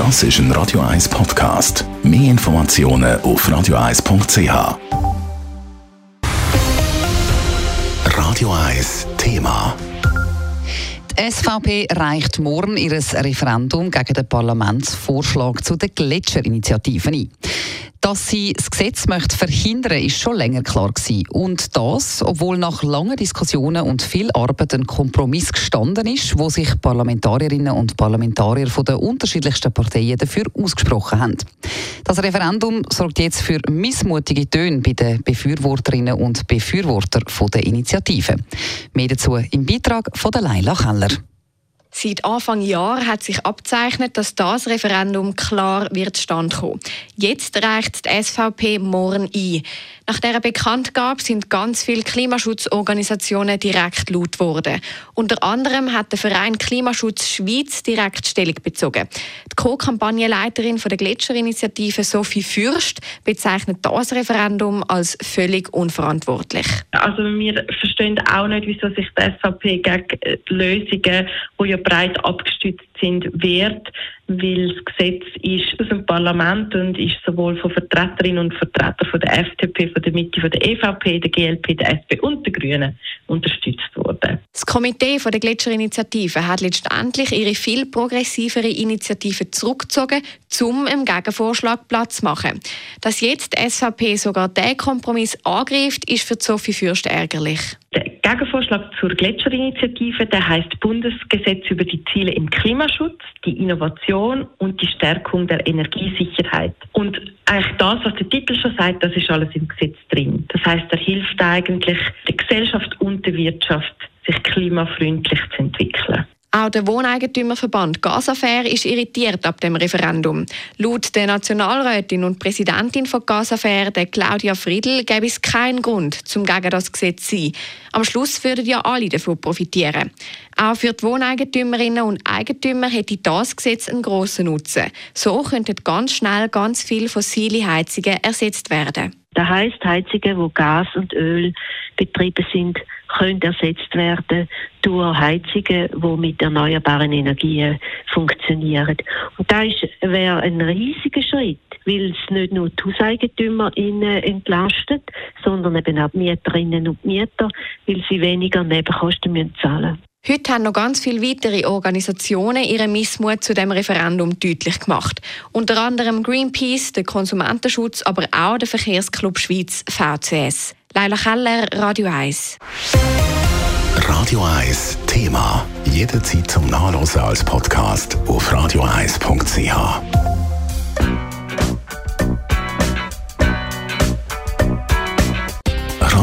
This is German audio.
Das ist ein Radio 1 Podcast. Mehr Informationen auf radio1.ch. Radio 1 Thema. Die SVP reicht morgen ihr Referendum gegen den Parlamentsvorschlag zu den Gletscherinitiativen ein. Dass sie das Gesetz möchte verhindern ist schon länger klar gewesen. Und das, obwohl nach langen Diskussionen und viel Arbeit ein Kompromiss gestanden ist, wo sich Parlamentarierinnen und Parlamentarier von den unterschiedlichsten Parteien dafür ausgesprochen haben. Das Referendum sorgt jetzt für missmutige Töne bei den Befürworterinnen und Befürwortern der Initiative. Mehr dazu im Beitrag von Leila Keller. Seit Anfang Jahr hat sich abzeichnet, dass das Referendum klar wird standkommen. Jetzt reicht die SVP morgen ein. Nach dieser Bekanntgabe sind ganz viele Klimaschutzorganisationen direkt laut geworden. Unter anderem hat der Verein Klimaschutz Schweiz direkt Stellung bezogen. Die Co-Kampagnenleiterin der Gletscherinitiative Sophie Fürst bezeichnet das Referendum als völlig unverantwortlich. Also wir verstehen auch nicht, wieso sich die SVP gegen die Lösungen, die ja breit abgestützt sind, wehrt weil das Gesetz ist aus dem Parlament und ist sowohl von Vertreterinnen und Vertretern von der FDP, von der Mitte, von der EVP, der GLP, der SP und der Grünen unterstützt worden. Das Komitee von der Gletscherinitiative hat letztendlich ihre viel progressivere Initiative zurückgezogen, um im Gegenvorschlag Platz zu machen. Dass jetzt die SVP sogar diesen Kompromiss angreift, ist für Sophie Fürst ärgerlich. Der Gegenvorschlag zur Gletscherinitiative, der heißt Bundesgesetz über die Ziele im Klimaschutz, die Innovation und die Stärkung der Energiesicherheit. Und eigentlich das, was der Titel schon sagt, das ist alles im Gesetz drin. Das heißt, er hilft eigentlich der Gesellschaft und der Wirtschaft, sich klimafreundlich zu entwickeln. Auch der Wohneigentümerverband Gasafair ist irritiert ab dem Referendum. Laut der Nationalrätin und Präsidentin von Gasafair, der Claudia Friedl, gäbe es keinen Grund, zum gegen das Gesetz zu sein. Am Schluss würden ja alle davon profitieren. Auch für die Wohneigentümerinnen und Eigentümer hätte das Gesetz einen grossen Nutzen. So könnten ganz schnell ganz viele fossile Heizungen ersetzt werden. Das heisst, Heizungen, wo Gas und Öl betrieben sind, können ersetzt werden durch Heizungen, die mit erneuerbaren Energien funktionieren. Und das wäre ein riesiger Schritt, weil es nicht nur die Hauseigentümer entlastet, sondern eben auch die Mieterinnen und Mieter, weil sie weniger Nebenkosten zahlen müssen. Heute haben noch ganz viele weitere Organisationen ihren Missmut zu dem Referendum deutlich gemacht. Unter anderem Greenpeace, der Konsumentenschutz, aber auch der Verkehrsclub Schweiz VCS. Leila Keller, Radio 1. Radio 1 Thema. Jederzeit zum Nachlesen als Podcast auf radio1.ch.